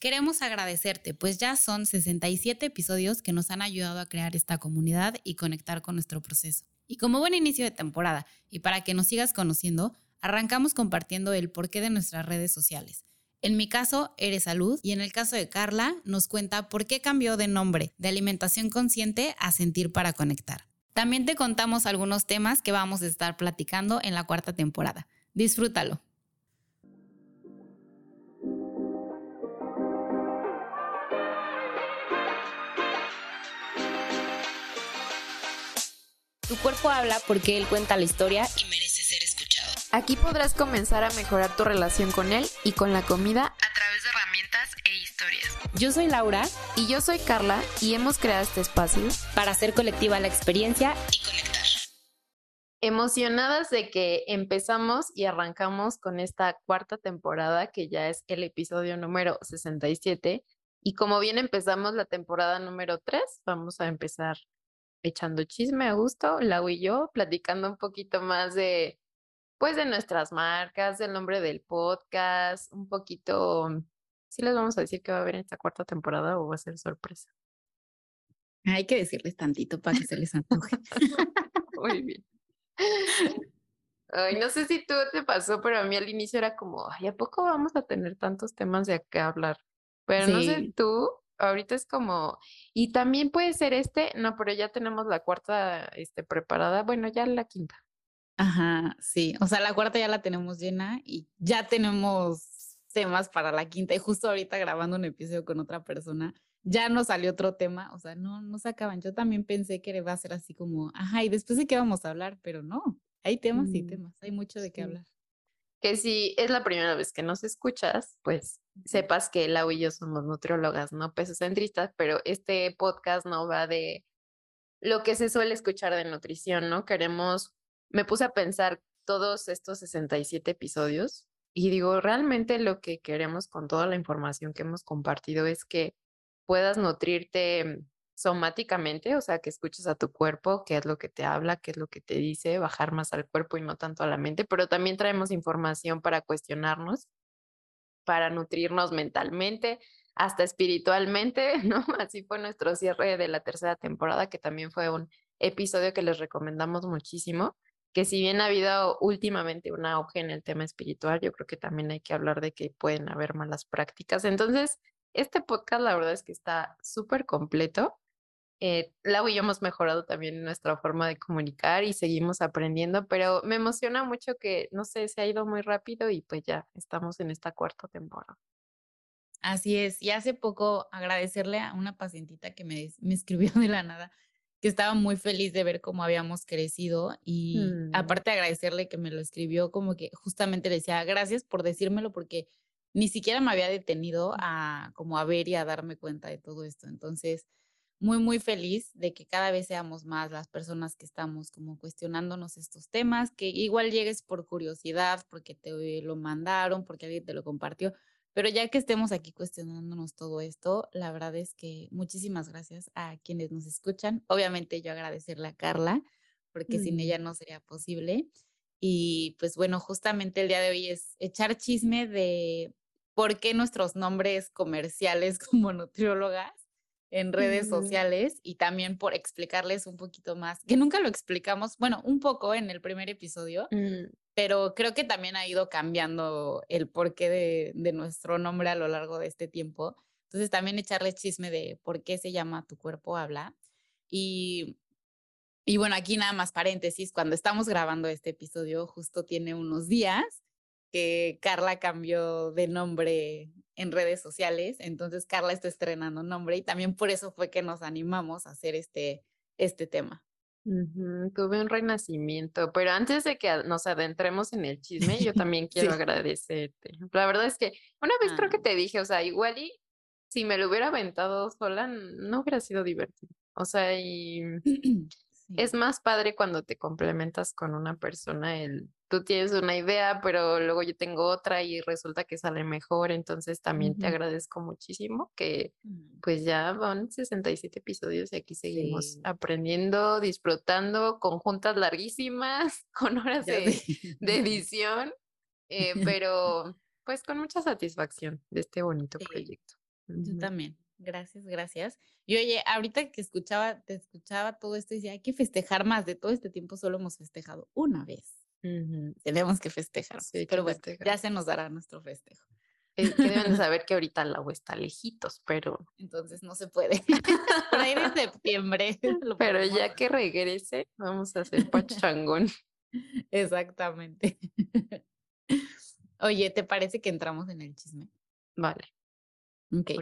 Queremos agradecerte, pues ya son 67 episodios que nos han ayudado a crear esta comunidad y conectar con nuestro proceso. Y como buen inicio de temporada, y para que nos sigas conociendo, arrancamos compartiendo el porqué de nuestras redes sociales. En mi caso, Eres Salud, y en el caso de Carla, nos cuenta por qué cambió de nombre de alimentación consciente a sentir para conectar. También te contamos algunos temas que vamos a estar platicando en la cuarta temporada. Disfrútalo. Tu cuerpo habla porque él cuenta la historia y merece ser escuchado. Aquí podrás comenzar a mejorar tu relación con él y con la comida a través de herramientas e historias. Yo soy Laura y yo soy Carla y hemos creado este espacio para hacer colectiva la experiencia y conectar. Emocionadas de que empezamos y arrancamos con esta cuarta temporada que ya es el episodio número 67 y como bien empezamos la temporada número 3, vamos a empezar echando chisme a gusto, Lau y yo, platicando un poquito más de, pues, de nuestras marcas, del nombre del podcast, un poquito, ¿sí les vamos a decir que va a haber en esta cuarta temporada o va a ser sorpresa? Hay que decirles tantito para que se les antoje. Muy bien. Ay, no sé si tú te pasó, pero a mí al inicio era como, ay, ¿a poco vamos a tener tantos temas de qué hablar? Pero no sé tú, ahorita es como, y también puede ser este, no, pero ya tenemos la cuarta este, preparada, bueno, ya la quinta. Ajá, sí, o sea, la cuarta ya la tenemos llena y ya tenemos temas para la quinta y justo ahorita grabando un episodio con otra persona, ya nos salió otro tema, o sea, no, no se acaban. Yo también pensé que iba a ser así como, ajá, y después de qué vamos a hablar, pero no, hay temas y mm, temas, hay mucho de qué hablar que si es la primera vez que nos escuchas, pues sepas que Lau y yo somos nutriólogas, no pesocentristas, pero este podcast no va de lo que se suele escuchar de nutrición, ¿no? Queremos, me puse a pensar todos estos 67 episodios y digo, realmente lo que queremos con toda la información que hemos compartido es que puedas nutrirte somáticamente, o sea, que escuches a tu cuerpo, qué es lo que te habla, qué es lo que te dice, bajar más al cuerpo y no tanto a la mente, pero también traemos información para cuestionarnos, para nutrirnos mentalmente, hasta espiritualmente, ¿no? Así fue nuestro cierre de la tercera temporada, que también fue un episodio que les recomendamos muchísimo, que si bien ha habido últimamente un auge en el tema espiritual, yo creo que también hay que hablar de que pueden haber malas prácticas. Entonces, este podcast la verdad es que está súper completo eh, Lau y yo hemos mejorado también nuestra forma de comunicar y seguimos aprendiendo, pero me emociona mucho que, no sé, se ha ido muy rápido y pues ya estamos en esta cuarta temporada. Así es, y hace poco agradecerle a una pacientita que me, me escribió de la nada, que estaba muy feliz de ver cómo habíamos crecido y mm. aparte de agradecerle que me lo escribió, como que justamente le decía, gracias por decírmelo porque ni siquiera me había detenido a como a ver y a darme cuenta de todo esto. Entonces, muy, muy feliz de que cada vez seamos más las personas que estamos como cuestionándonos estos temas, que igual llegues por curiosidad, porque te lo mandaron, porque alguien te lo compartió, pero ya que estemos aquí cuestionándonos todo esto, la verdad es que muchísimas gracias a quienes nos escuchan. Obviamente yo agradecerle a Carla, porque sin mm. ella no sería posible. Y pues bueno, justamente el día de hoy es echar chisme de por qué nuestros nombres comerciales como nutriólogas en redes sociales y también por explicarles un poquito más, que nunca lo explicamos, bueno, un poco en el primer episodio, mm. pero creo que también ha ido cambiando el porqué de, de nuestro nombre a lo largo de este tiempo. Entonces también echarle chisme de por qué se llama Tu cuerpo habla. Y, y bueno, aquí nada más paréntesis, cuando estamos grabando este episodio, justo tiene unos días que Carla cambió de nombre en redes sociales, entonces Carla está estrenando nombre y también por eso fue que nos animamos a hacer este, este tema. Tuve un renacimiento, pero antes de que nos adentremos en el chisme, yo también quiero agradecerte. La verdad es que una vez creo que ah. te dije, o sea, igual y si me lo hubiera aventado sola, no hubiera sido divertido. O sea, y es más padre cuando te complementas con una persona, el tú tienes una idea, pero luego yo tengo otra y resulta que sale mejor, entonces también te agradezco muchísimo que mm. pues ya van 67 episodios y aquí seguimos aprendiendo, disfrutando, con juntas larguísimas, con horas de, edición, eh, pero pues con mucha satisfacción de este bonito proyecto. Yo también. Gracias, gracias. Y oye, ahorita que escuchaba, te escuchaba todo esto, decía, hay que festejar más. De todo este tiempo solo hemos festejado una vez. Tenemos que festejar. Sí, pero bueno, ya se nos dará nuestro festejo. Eh, que deben saber que ahorita el agua está lejitos, pero. Entonces no se puede. Por ahí de septiembre. pero ya que regrese, vamos a hacer pachangón. Exactamente. Oye, ¿te parece que entramos en el chisme? Vale. Ok.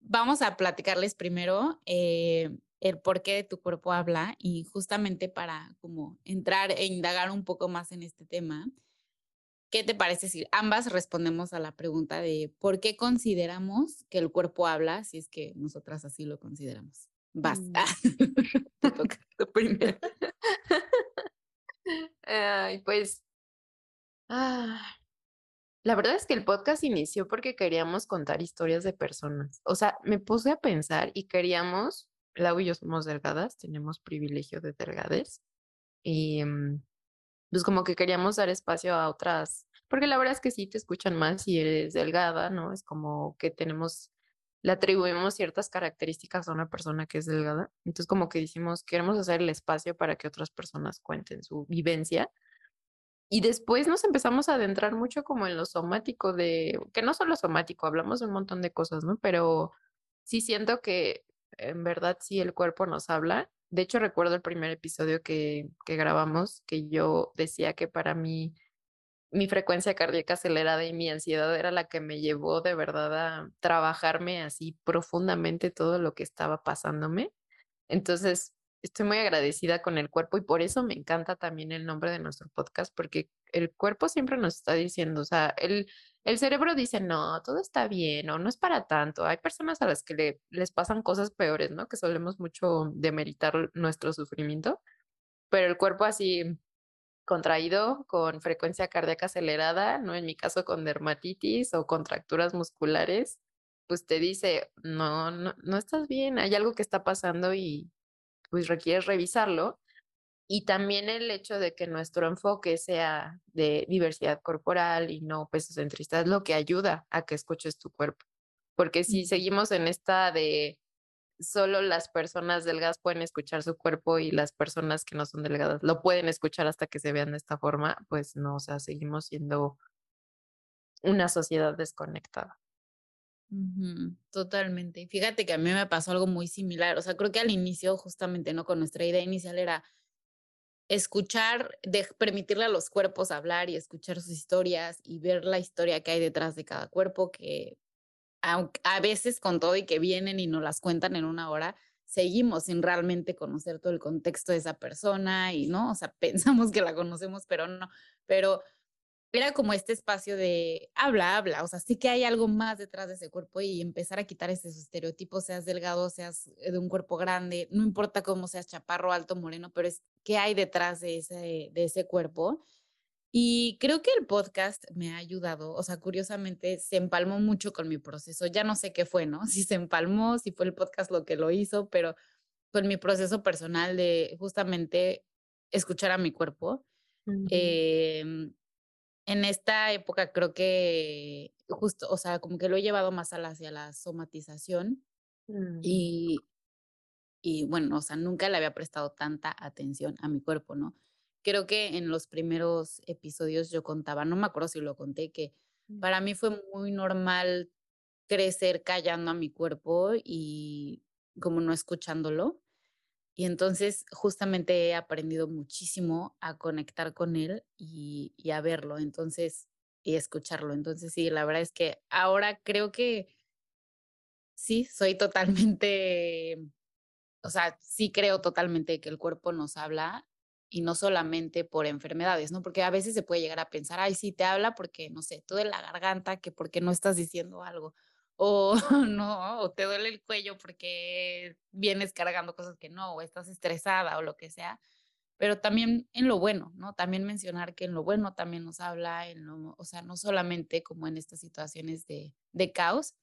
Vamos a platicarles primero eh, el por qué tu cuerpo habla y justamente para como entrar e indagar un poco más en este tema. ¿Qué te parece si ambas respondemos a la pregunta de por qué consideramos que el cuerpo habla si es que nosotras así lo consideramos? Vas. Mm. te toca primero. Ay, pues. Ah, la verdad es que el podcast inició porque queríamos contar historias de personas. O sea, me puse a pensar y queríamos, Lau y yo somos delgadas, tenemos privilegio de delgades. Y mm, pues como que queríamos dar espacio a otras, porque la verdad es que sí te escuchan más si eres delgada, ¿no? Es como que tenemos, le atribuimos ciertas características a una persona que es delgada. Entonces como que decimos, queremos hacer el espacio para que otras personas cuenten su vivencia. Y después nos empezamos a adentrar mucho como en lo somático de, que no solo somático, hablamos de un montón de cosas, ¿no? Pero sí siento que en verdad sí el cuerpo nos habla de hecho, recuerdo el primer episodio que, que grabamos, que yo decía que para mí mi frecuencia cardíaca acelerada y mi ansiedad era la que me llevó de verdad a trabajarme así profundamente todo lo que estaba pasándome. Entonces, estoy muy agradecida con el cuerpo y por eso me encanta también el nombre de nuestro podcast, porque el cuerpo siempre nos está diciendo, o sea, el, el cerebro dice, no, todo está bien o no es para tanto. Hay personas a las que le, les pasan cosas peores, ¿no? Que solemos mucho demeritar nuestro sufrimiento, pero el cuerpo así contraído, con frecuencia cardíaca acelerada, ¿no? En mi caso con dermatitis o contracturas musculares, pues te dice, no, no, no estás bien, hay algo que está pasando y pues requieres revisarlo y también el hecho de que nuestro enfoque sea de diversidad corporal y no peso centrista es lo que ayuda a que escuches tu cuerpo. Porque si seguimos en esta de solo las personas delgadas pueden escuchar su cuerpo y las personas que no son delgadas lo pueden escuchar hasta que se vean de esta forma, pues no, o sea, seguimos siendo una sociedad desconectada. totalmente. Fíjate que a mí me pasó algo muy similar. O sea, creo que al inicio, justamente, ¿no? Con nuestra idea inicial era escuchar, de permitirle a los cuerpos hablar y escuchar sus historias y ver la historia que hay detrás de cada cuerpo, que a veces con todo y que vienen y nos las cuentan en una hora, seguimos sin realmente conocer todo el contexto de esa persona y no, o sea, pensamos que la conocemos, pero no, pero era como este espacio de habla, habla, o sea, sí que hay algo más detrás de ese cuerpo y empezar a quitar esos estereotipos, seas delgado, seas de un cuerpo grande, no importa cómo seas chaparro, alto, moreno, pero es qué hay detrás de ese, de ese cuerpo. Y creo que el podcast me ha ayudado, o sea, curiosamente se empalmó mucho con mi proceso, ya no sé qué fue, ¿no? Si se empalmó, si fue el podcast lo que lo hizo, pero con mi proceso personal de justamente escuchar a mi cuerpo en esta época creo que justo, o sea, como que lo he llevado más hacia la somatización mm. y, y bueno, o sea, nunca le había prestado tanta atención a mi cuerpo, ¿no? Creo que en los primeros episodios yo contaba, no me acuerdo si lo conté, que mm. para mí fue muy normal crecer callando a mi cuerpo y como no escuchándolo. Y entonces justamente he aprendido muchísimo a conectar con él y, a verlo, entonces, y escucharlo. Entonces, sí, la verdad es que ahora creo que sí, soy totalmente, o sea, sí creo totalmente que el cuerpo nos habla y no solamente por enfermedades, ¿no? Porque a veces se puede llegar a pensar, ay, sí te habla porque, no sé, tú de la garganta, que porque no estás diciendo algo o no, o te duele el cuello porque vienes cargando cosas que no, o estás estresada o lo que sea, pero también en lo bueno, ¿no? También mencionar que en lo bueno también nos habla, en lo, o sea, no solamente como en estas situaciones de, de caos,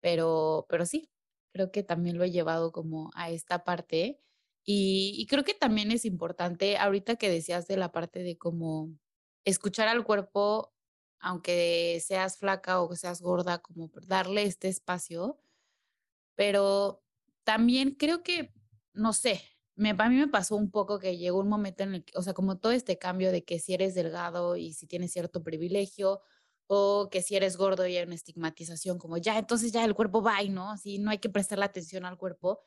pero, pero sí, creo que también lo he llevado como a esta parte y, y creo que también es importante, ahorita que decías de la parte de cómo escuchar al cuerpo aunque seas flaca o seas gorda, como darle este espacio. Pero también creo que, no sé, me, a mí me pasó un poco que llegó un momento en el que, o sea, como todo este cambio de que si eres delgado y si tienes cierto privilegio, o que si eres gordo y hay una estigmatización, como ya, entonces ya el cuerpo va y no, así no hay que prestarle atención al cuerpo.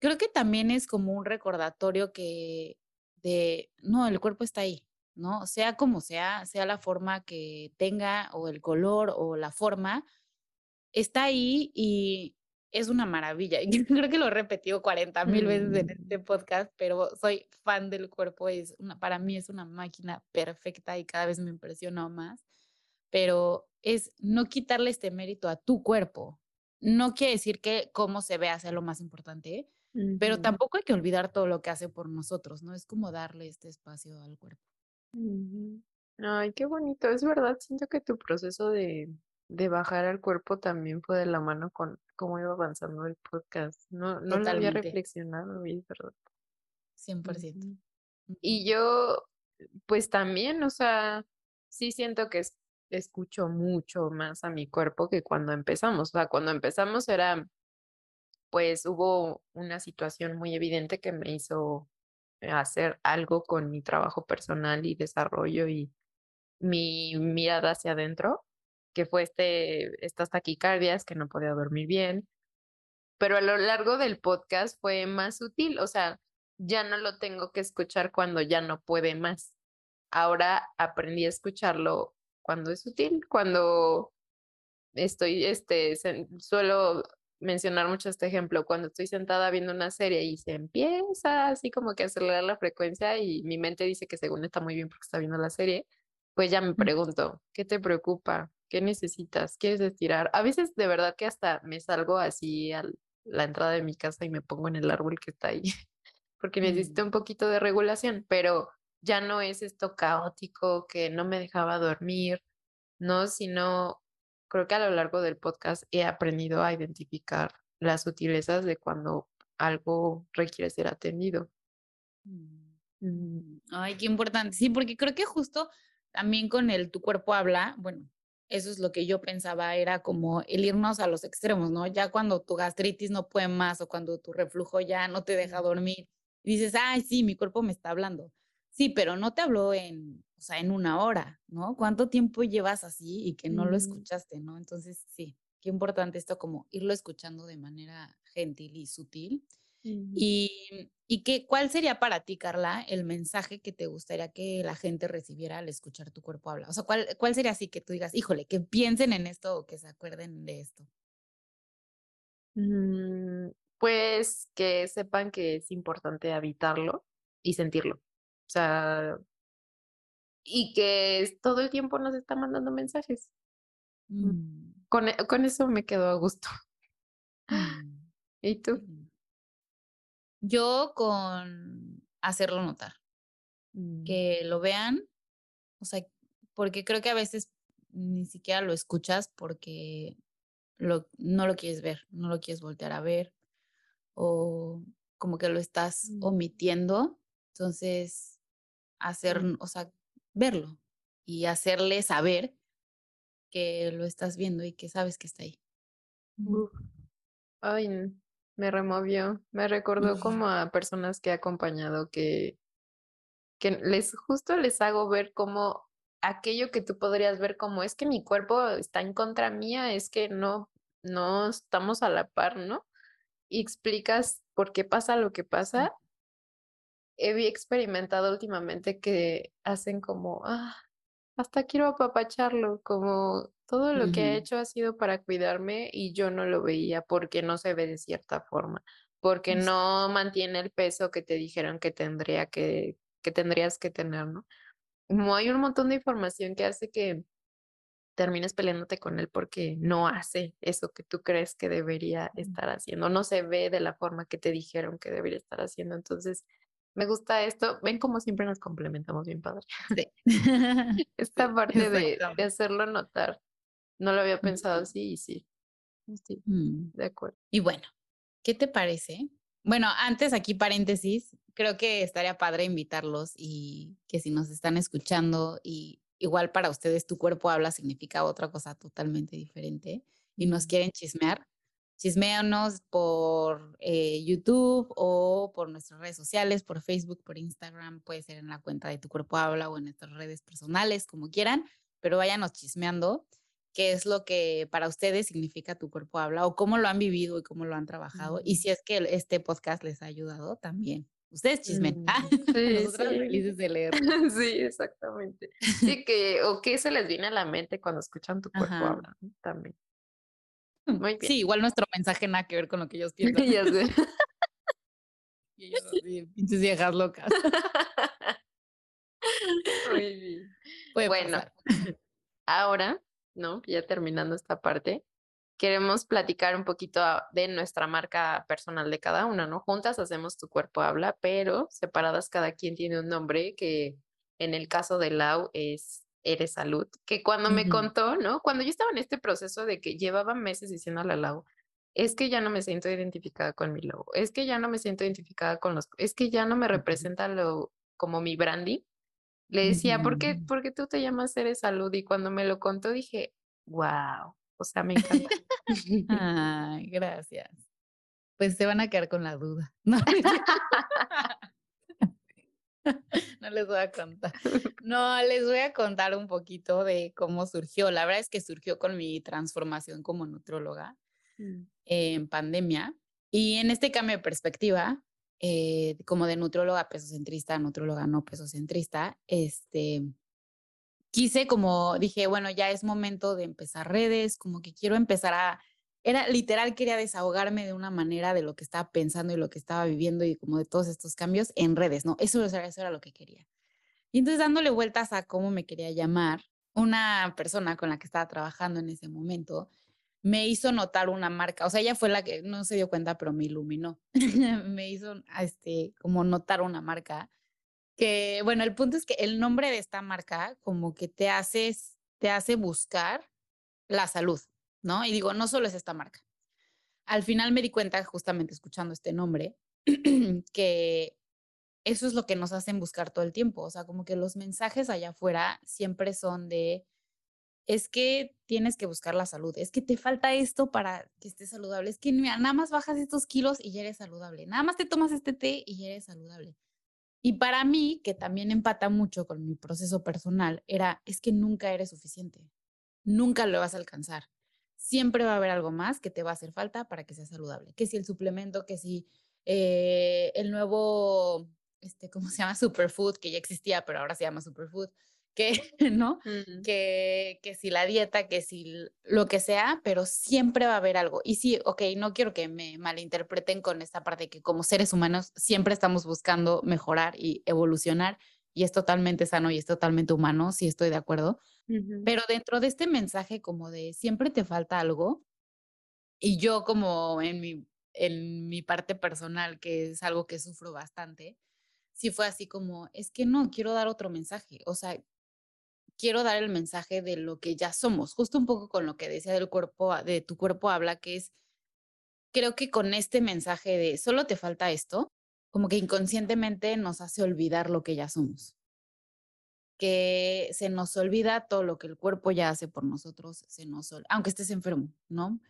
Creo que también es como un recordatorio que de, no, el cuerpo está ahí, ¿no? Sea como sea, sea la forma que tenga o el color o la forma, está ahí y es una maravilla. Y creo que lo he repetido 40 mil veces en este mm. podcast, pero soy fan del cuerpo. Es una, para mí es una máquina perfecta y cada vez me impresiona más. Pero es no quitarle este mérito a tu cuerpo. No quiere decir que cómo se vea sea lo más importante, pero tampoco hay que olvidar todo lo que hace por nosotros, ¿no? Es como darle este espacio al cuerpo. Ay, qué bonito. Es verdad, siento que tu proceso de, de bajar al cuerpo también fue de la mano con cómo iba avanzando el podcast. No, no lo había reflexionado, es verdad. 100%. Y yo, pues también, o sea, sí siento que escucho mucho más a mi cuerpo que cuando empezamos. O sea, cuando empezamos era, pues hubo una situación muy evidente que me hizo hacer algo con mi trabajo personal y desarrollo y mi mirada hacia adentro que fue este, estas taquicardias, que no podía dormir bien. Pero a lo largo del podcast fue más sutil, o sea, ya no lo tengo que escuchar cuando ya no puede más. Ahora aprendí a escucharlo cuando es sutil, cuando estoy, este, suelo mencionar mucho este ejemplo, cuando estoy sentada viendo una serie y se empieza así como que a acelerar la frecuencia y mi mente dice que según está muy bien porque está viendo la serie, pues ya me pregunto, ¿qué te preocupa? ¿Qué necesitas? ¿Quieres estirar? A veces de verdad que hasta me salgo así a la entrada de mi casa y me pongo en el árbol que está ahí, porque necesito mm. un poquito de regulación, pero ya no es esto caótico que no me dejaba dormir, ¿no? Sino creo que a lo largo del podcast he aprendido a identificar las sutilezas de cuando algo requiere ser atendido. Mm. Mm. Ay, qué importante. Sí, porque creo que justo también con el tu cuerpo habla, bueno, eso es lo que yo pensaba, era como el irnos a los extremos, ¿no? Ya cuando tu gastritis no puede más o cuando tu reflujo ya no te deja dormir, y dices, ay, sí, mi cuerpo me está hablando. Sí, pero no te habló en, sea, en una hora, ¿no? ¿Cuánto tiempo llevas así y que no lo escuchaste, ¿no? Entonces, sí, qué importante esto como irlo escuchando de manera gentil y sutil y, y qué, cuál sería para ti, Carla, el mensaje que te gustaría que la gente recibiera al escuchar tu cuerpo hablar? O sea, ¿cuál, cuál sería así que tú digas, híjole, que piensen en esto o que se acuerden de esto? Mm, pues que sepan que es importante habitarlo y sentirlo. O sea, y que todo el tiempo nos está mandando mensajes. Mm, mm. Con, e, con, eso me quedo a gusto. ¿Y tú? Yo con hacerlo notar, mm. que lo vean, o sea, porque creo que a veces ni siquiera lo escuchas porque lo, no lo quieres ver, no lo quieres voltear a ver o como que lo estás mm. omitiendo. Entonces, hacer, o sea, verlo y hacerle saber que lo estás viendo y que sabes que está ahí. Ay, me removió, me recordó como a personas que he acompañado que, que les justo les hago ver como aquello que tú podrías ver como es que mi cuerpo está en contra mía, es que no, no estamos a la par, ¿no? Y explicas por qué pasa lo que pasa. He experimentado últimamente que hacen como, ah, hasta quiero apapacharlo, como todo lo que ha hecho ha sido para cuidarme y yo no lo veía porque no se ve de cierta forma, porque no mantiene el peso que te dijeron que tendría que, que tendrías que tener, ¿no? Como hay un montón de información que hace que termines peleándote con él porque no hace eso que tú crees que debería estar haciendo, no se ve de la forma que te dijeron que debería estar haciendo. Entonces, me gusta esto. Ven como siempre nos complementamos bien padre. Sí. Esta parte de, de, hacerlo notar. No lo había pensado así y sí. Sí, mm. de acuerdo. Y bueno, ¿qué te parece? Bueno, antes aquí paréntesis, creo que estaría padre invitarlos y que si nos están escuchando y igual para ustedes tu cuerpo habla significa otra cosa totalmente diferente y nos quieren chismear, chismeanos por eh, YouTube o por nuestras redes sociales, por Facebook, por Instagram, puede ser en la cuenta de Tu Cuerpo Habla o en nuestras redes personales, como quieran, pero váyanos chismeando qué es lo que para ustedes significa Tu Cuerpo Habla o cómo lo han vivido y cómo lo han trabajado. Y si es que este podcast les ha ayudado también. Ustedes chismen. Mm, sí, felices de leer. Sí, exactamente. Sí, que, o qué se les viene a la mente cuando escuchan tu cuerpo hablar también. Muy bien. Sí, igual nuestro mensaje nada que ver con lo que ellos piensan. ya sé. y ellos así, pinches viejas locas. Muy bien. bueno, ahora, ¿no? Ya terminando esta parte, queremos platicar un poquito de nuestra marca personal de cada una, ¿no? Juntas hacemos Tu Cuerpo Habla, pero separadas cada quien tiene un nombre que en el caso de Lau es Eres Salud, que cuando me contó, ¿no? Cuando yo estaba en este proceso de que llevaba meses diciendo a la Lau, es que ya no me siento identificada con mi logo, es que ya no me siento identificada con los, es que ya no me representa lo como mi branding. Le decía, ¿por qué, ¿por qué tú te llamas Eres Salud? Y cuando me lo contó dije, wow, o sea, me encanta. Ay, gracias. Pues se van a quedar con la duda. No, les voy a contar. No, les voy a contar un poquito de cómo surgió. La verdad es que surgió con mi transformación como nutróloga mm. en pandemia. Y en este cambio de perspectiva, eh, como de nutróloga pesocentrista a nutróloga no pesocentrista, este, quise como dije, bueno, ya es momento de empezar redes, como que quiero empezar a, era literal, quería desahogarme de una manera de lo que estaba pensando y lo que estaba viviendo y como de todos estos cambios en redes, ¿no? Eso, eso era lo que quería. Y entonces dándole vueltas a cómo me quería llamar, una persona con la que estaba trabajando en ese momento me hizo notar una marca, o sea, ella fue la que no se dio cuenta, pero me iluminó, me hizo este, como notar una marca que, bueno, el punto es que el nombre de esta marca como que te hace, te hace buscar la salud, ¿no? Y digo, no solo es esta marca. Al final me di cuenta, justamente escuchando este nombre, que eso es lo que nos hacen buscar todo el tiempo. O sea, como que los mensajes allá afuera siempre son de, es que tienes que buscar la salud, es que te falta esto para que estés saludable, es que nada más bajas estos kilos y ya eres saludable, nada más te tomas este té y ya eres saludable. Y para mí, que también empata mucho con mi proceso personal, era, es que nunca eres suficiente, nunca lo vas a alcanzar. Siempre va a haber algo más que te va a hacer falta para que seas saludable. Que si el suplemento, que si eh, el nuevo, este, ¿cómo se llama? Superfood, que ya existía, pero ahora se llama Superfood que, ¿no? que, que si la dieta, que si lo que sea, pero siempre va a haber algo. Y sí, ok, no quiero que me malinterpreten con esta parte que como seres humanos siempre estamos buscando mejorar y evolucionar y es totalmente sano y es totalmente humano, sí estoy de acuerdo. Pero dentro de este mensaje como de siempre te falta algo y yo como en mi, en mi parte personal, que es algo que sufro bastante, sí fue así como, es que no, quiero dar otro mensaje. O sea, quiero dar el mensaje de lo que ya somos, justo un poco con lo que decía del cuerpo, de tu cuerpo habla, que es, creo que con este mensaje de solo te falta esto, como que inconscientemente nos hace olvidar lo que ya somos. Que se nos olvida todo lo que el cuerpo ya hace por nosotros, se nos, aunque estés enfermo, ¿no?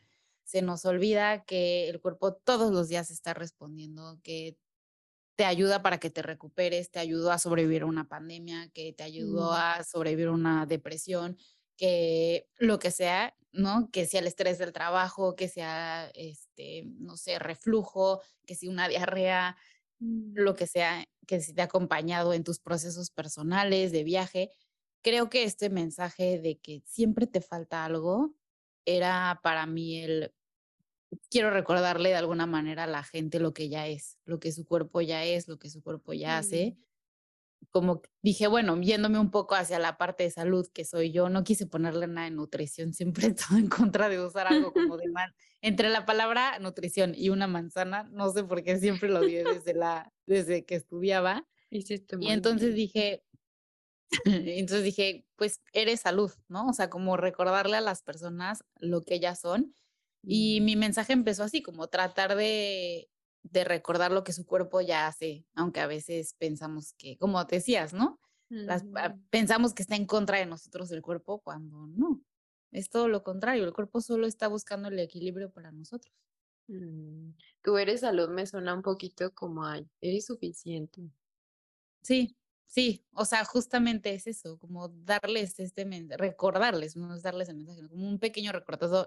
Se nos olvida que el cuerpo todos los días está respondiendo, que te ayuda para que te recuperes, te ayudó a sobrevivir a una pandemia, que te ayudó mm. a sobrevivir a una depresión, que lo que sea, ¿no? Que sea el estrés del trabajo, que sea, este, no sé, reflujo, que sea una diarrea, lo mm. que sea, que te ha acompañado en tus procesos personales de viaje. Creo que este mensaje de que siempre te falta algo era para mí el quiero recordarle de alguna manera a la gente lo que ya es, lo que su cuerpo ya es, lo que su cuerpo ya hace. Como dije, bueno, viéndome un poco hacia la parte de salud que soy yo, no quise ponerle nada de nutrición, siempre estoy en contra de usar algo como de mal. Entre la palabra nutrición y una manzana, no sé por qué siempre lo di desde, la, desde que estudiaba. y entonces dije, entonces dije, pues eres salud, ¿no? O sea, como recordarle a las personas lo que ellas son y mi mensaje empezó así, como tratar de, de recordar lo que su cuerpo ya hace, aunque a veces pensamos que, como decías, ¿no? las, ah, pensamos que está en contra de nosotros el cuerpo cuando no. Es todo lo contrario, el cuerpo solo está buscando el equilibrio para nosotros. Mm, tú eres salud me suena un poquito como a, eres suficiente. Sí, sí, o sea, justamente es eso, como darles este mensaje, recordarles, no es darles el mensaje, como un pequeño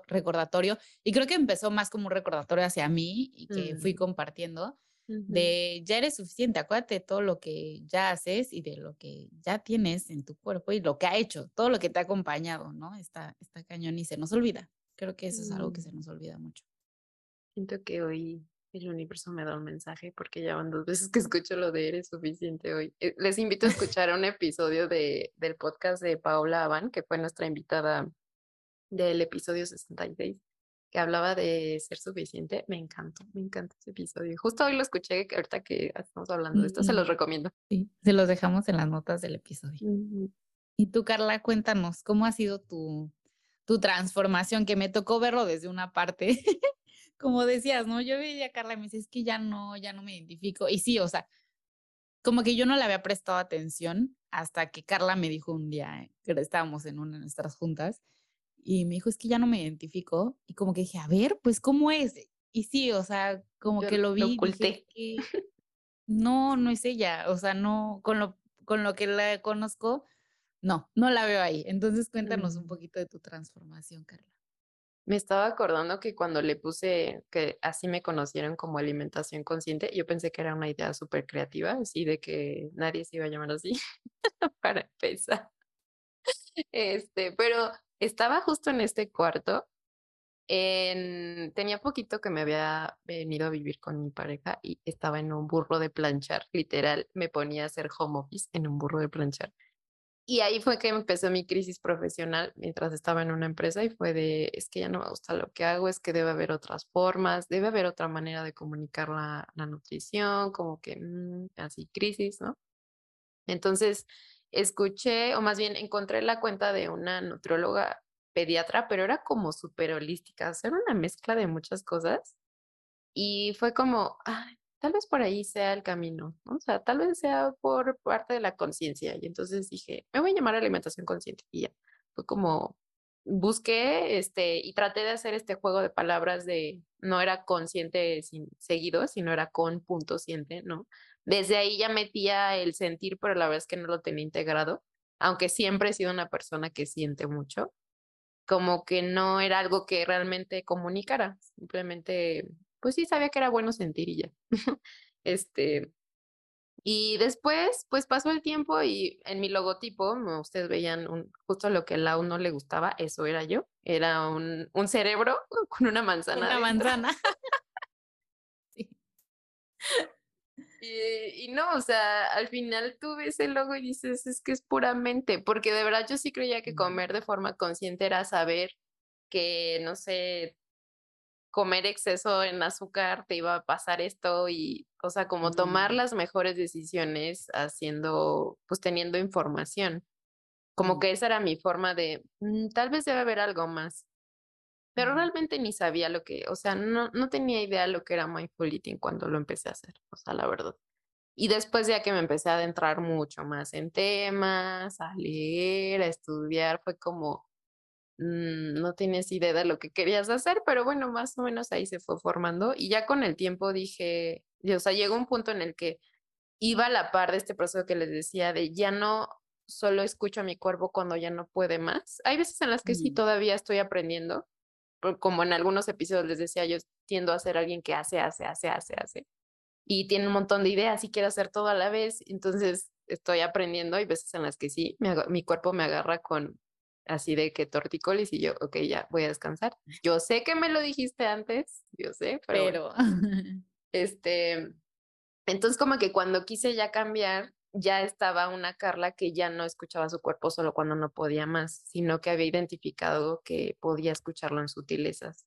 recordatorio. Y creo que empezó más como un recordatorio hacia mí y que fui mm. compartiendo de ya eres suficiente, acuérdate de todo lo que ya haces y de lo que ya tienes en tu cuerpo y lo que ha hecho, todo lo que te ha acompañado, ¿no? Está, está cañón y se nos olvida. Creo que eso es algo que mm. se nos olvida mucho. Siento que hoy el universo me da un mensaje porque ya van dos veces que escucho lo de eres suficiente hoy. Eh, les invito a escuchar un episodio de, del podcast de Paola Aban, que fue nuestra invitada del episodio 66 que hablaba de ser suficiente. Me encantó, me encantó ese episodio. Justo hoy lo escuché, ahorita que estamos hablando de esto, se los recomiendo. Sí, se los dejamos en las notas del episodio. Y tú, Carla, cuéntanos, ¿cómo ha sido tu, tu transformación? Que me tocó verlo desde una parte. como decías, ¿no? Yo veía a Carla y me dice, es que ya no, ya no me identifico. Y sí, o sea, como que yo no le había prestado atención hasta que Carla me dijo un día, que estábamos en una de nuestras juntas, y me dijo, es que ya no me identifico. Y como que dije, a ver, pues, ¿cómo es? Y sí, o sea, como que lo vi. Lo oculté. no, no es ella. O sea, no, con lo, con lo que la conozco, no, no la veo ahí. Entonces, cuéntanos un mm. poquito de tu transformación, Carla. Me estaba acordando que cuando le puse que así me conocieron como alimentación consciente, yo pensé que era una idea súper creativa, así de que nadie se iba a llamar así, para empezar. Este, pero estaba justo en este cuarto. En, tenía poquito que me había venido a vivir con mi pareja y estaba en un burro de planchar, literal, me ponía a hacer home office en un burro de planchar. Y ahí fue que empezó mi crisis profesional mientras estaba en una empresa y fue de, es que ya no me gusta lo que hago, es que debe haber otras formas, debe haber otra manera de comunicar la, nutrición, como que mm, así crisis, ¿no? Entonces, escuché, o más bien encontré la cuenta de una nutrióloga pediatra, pero era como súper holística, o era una mezcla de muchas cosas. Y fue como, tal vez por ahí sea el camino, ¿no? O sea, tal vez sea por parte de la conciencia. Y entonces dije, me voy a llamar alimentación consciente. Y ya, fue como, busqué este, y traté de hacer este juego de palabras de, no era consciente sin, seguido, sino era con punto siente, ¿no? Desde ahí ya metía el sentir, pero la verdad es que no lo tenía integrado, aunque siempre he sido una persona que siente mucho, como que no era algo que realmente comunicara, simplemente, pues sí sabía que era bueno sentir y ya. este, y después, pues pasó el tiempo y en mi logotipo, ustedes veían un, justo lo que a Lau no le gustaba, eso era yo. Era un, un cerebro con una manzana. Una manzana. sí. Y, no, o sea, al final tú ves el logo y dices, es que es puramente, porque de verdad yo sí creía que comer de forma consciente era saber que, no sé, comer exceso en azúcar te iba a pasar esto y, o sea, como tomar las mejores decisiones haciendo, pues teniendo información. Como que esa era mi forma de, mm, tal vez debe haber algo más. Pero realmente ni sabía lo que, o sea, no, no tenía idea lo que era mindful eating cuando lo empecé a hacer, o sea, la verdad. Y después ya que me empecé a adentrar mucho más en temas, a leer, a estudiar, fue como, mm, no tienes idea de lo que querías hacer, pero bueno, más o menos ahí se fue formando. Y ya con el tiempo dije, o sea, llegó un punto en el que iba a la par de este proceso que les decía, de ya no solo escucho a mi cuerpo cuando ya no puede más. Hay veces en las que sí todavía estoy aprendiendo, como en algunos episodios les decía, yo tiendo a ser alguien que hace, hace, hace, hace, hace. Y tiene un montón de ideas y quiero hacer todo a la vez. Entonces estoy aprendiendo. Hay veces en las que sí, mi cuerpo me agarra con así de que torticolis y yo, ok, ya voy a descansar. Yo sé que me lo dijiste antes, yo sé, pero, este, entonces como que cuando quise ya cambiar, ya estaba una Carla que ya no escuchaba su cuerpo solo cuando no podía más, sino que había identificado que podía escucharlo en sutilezas.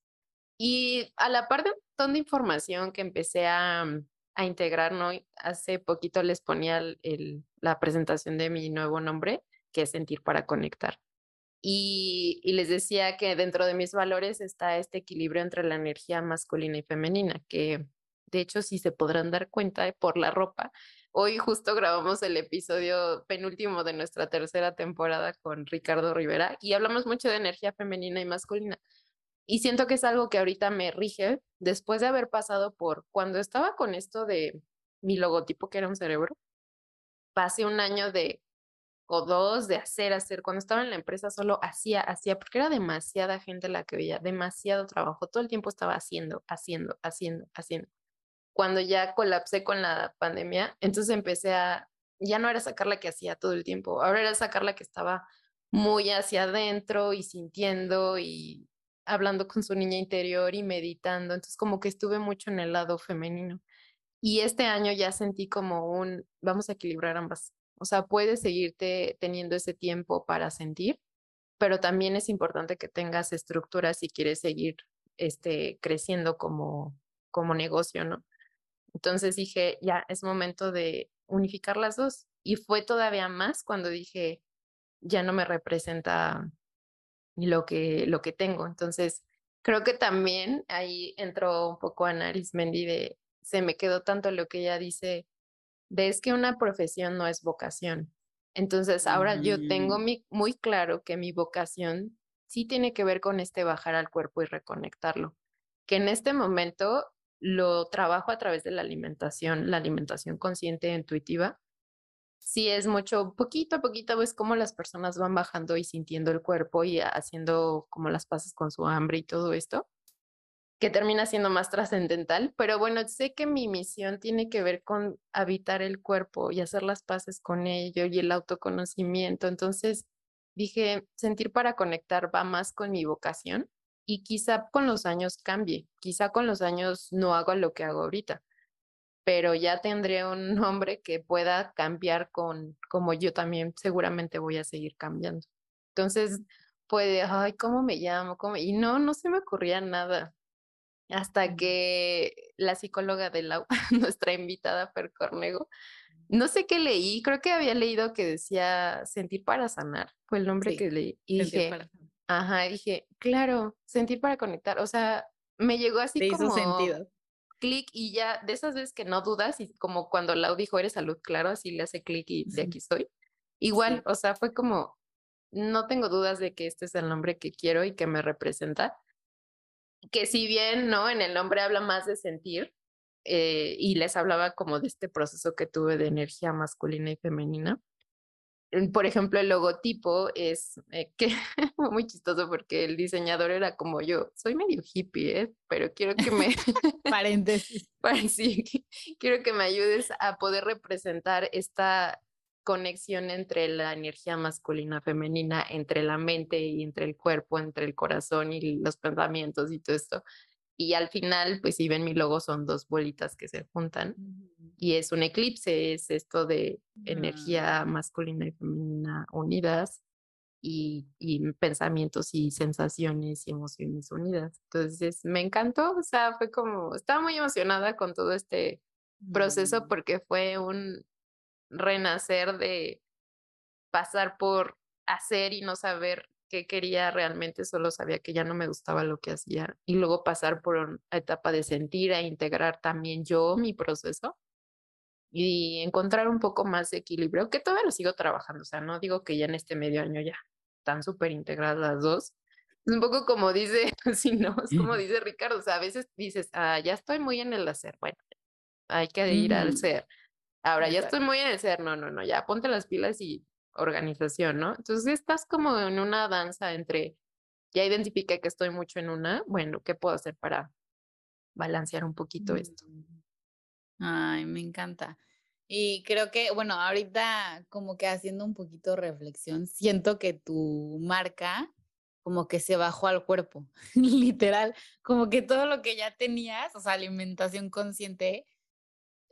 Y a la par de un montón de información que empecé a, mm, a integrar, ¿no? Hace poquito les ponía el, la presentación de mi nuevo nombre, que es Sentir para Conectar. Y, les decía que dentro de mis valores está este equilibrio entre la energía masculina y femenina, que de hecho, si se podrán dar cuenta por la ropa, Hoy justo grabamos el episodio penúltimo de nuestra tercera temporada con Ricardo Rivera y hablamos mucho de energía femenina y masculina. Y siento que es algo que ahorita me rige después de haber pasado por cuando estaba con esto de mi logotipo que era un cerebro. Pasé un año de dos de hacer, hacer. Cuando estaba en la empresa solo hacía, hacía, porque era demasiada gente la que veía, demasiado trabajo. Todo el tiempo estaba haciendo, haciendo, haciendo, haciendo. Cuando ya colapsé con la pandemia, entonces empecé a, ya no era sacar la que hacía todo el tiempo, ahora era sacar la que estaba muy hacia adentro y sintiendo y hablando con su niña interior y meditando. Entonces como que estuve mucho en el lado femenino. Y este año ya sentí como un, vamos a equilibrar ambas o sea, puedes seguirte teniendo ese tiempo para sentir, pero también es importante que tengas estructuras si quieres seguir este, creciendo como, como negocio, ¿no? Entonces dije, ya, es momento de unificar las dos. Y fue todavía más cuando dije, ya no me representa lo que, lo que tengo. Entonces, creo que también ahí entró un poco Ana Arismendi de, se me quedó tanto lo que ella dice, de es que una profesión no es vocación. Entonces, ahora yo tengo mm. muy claro que mi vocación sí tiene que ver con este bajar al cuerpo y reconectarlo, que en este momento lo trabajo a través de la alimentación, la alimentación consciente e intuitiva. Sí es mucho, poquito a poquito ves cómo las personas van bajando y sintiendo el cuerpo y haciendo como las paces con su hambre y todo esto que termina siendo más trascendental, pero bueno, sé que mi misión tiene que ver con habitar el cuerpo y hacer las paces con ello y el autoconocimiento. Entonces dije, sentir para conectar va más con mi vocación y quizá con los años cambie, quizá con los años no hago lo que hago ahorita, pero ya tendré un nombre que pueda cambiar con como yo también seguramente voy a seguir cambiando. Entonces, puede, ay, ¿cómo me llamo? ¿Cómo? Y no, no se me ocurría nada hasta que la psicóloga de la nuestra invitada Per Cornego, no sé qué leí, creo que había leído que decía sentir para sanar, fue el nombre que leí. Y dije, ajá, dije, claro, sentir para conectar, o sea, me llegó así como sentido. clic y ya de esas veces que no dudas y como cuando Lau dijo eres salud, claro, así le hace clic y de aquí estoy. Igual, o sea, fue como, no tengo dudas de que este es el nombre que quiero y que me representa que si bien, ¿no? En el nombre habla más de sentir, eh, y les hablaba como de este proceso que tuve de energía masculina y femenina. Por ejemplo, el logotipo es eh, que muy chistoso porque el diseñador era como yo, soy medio hippie, ¿eh? pero quiero que me... Paréntesis. sí, quiero que me ayudes a poder representar esta conexión entre la energía masculina, femenina, entre la mente y entre el cuerpo, entre el corazón y los pensamientos y todo esto. Y al final, pues si ven mi logo, son dos bolitas que se juntan y es un eclipse, es esto de energía masculina y femenina unidas y, y, pensamientos y sensaciones y emociones unidas. Entonces me encantó, o sea, fue como, estaba muy emocionada con todo este proceso porque fue un, renacer de pasar por hacer y no saber qué quería realmente, solo sabía que ya no me gustaba lo que hacía y luego pasar por una etapa de sentir e integrar también yo mi proceso y encontrar un poco más de equilibrio, que todavía lo sigo trabajando, o sea, no digo que ya en este medio año ya están súper integradas las dos. Es un poco como dice, si no, es como dice Ricardo, o sea, a veces dices, ah, ya estoy muy en el hacer, bueno, hay que ir al ser. Ahora ya estoy muy en el ser, no, no, no, ya ponte las pilas y organización, ¿no? Entonces estás como en una danza entre, ya identifiqué que estoy mucho en una, bueno, ¿qué puedo hacer para balancear un poquito esto? Mm. Ay, me encanta. Y creo que, bueno, ahorita como que haciendo un poquito reflexión, siento que tu marca como que se bajó al cuerpo, literal, como que todo lo que ya tenías, o sea, alimentación consciente,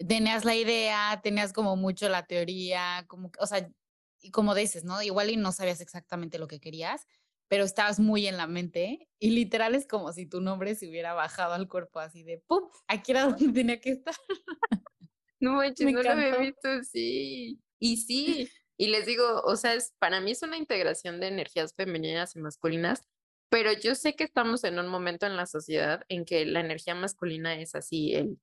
tenías la idea, tenías como mucho la teoría, como, o sea, y como dices, ¿no? Igual y no sabías exactamente lo que querías, pero estabas muy en la mente y literal es como si tu nombre se hubiera bajado al cuerpo así de ¡pum! Aquí era donde tenía que estar. No manches, no lo había visto así. Y sí, y les digo, o sea, es, para mí es una integración de energías femeninas y masculinas, pero yo sé que estamos en un momento en la sociedad en que la energía masculina es así, el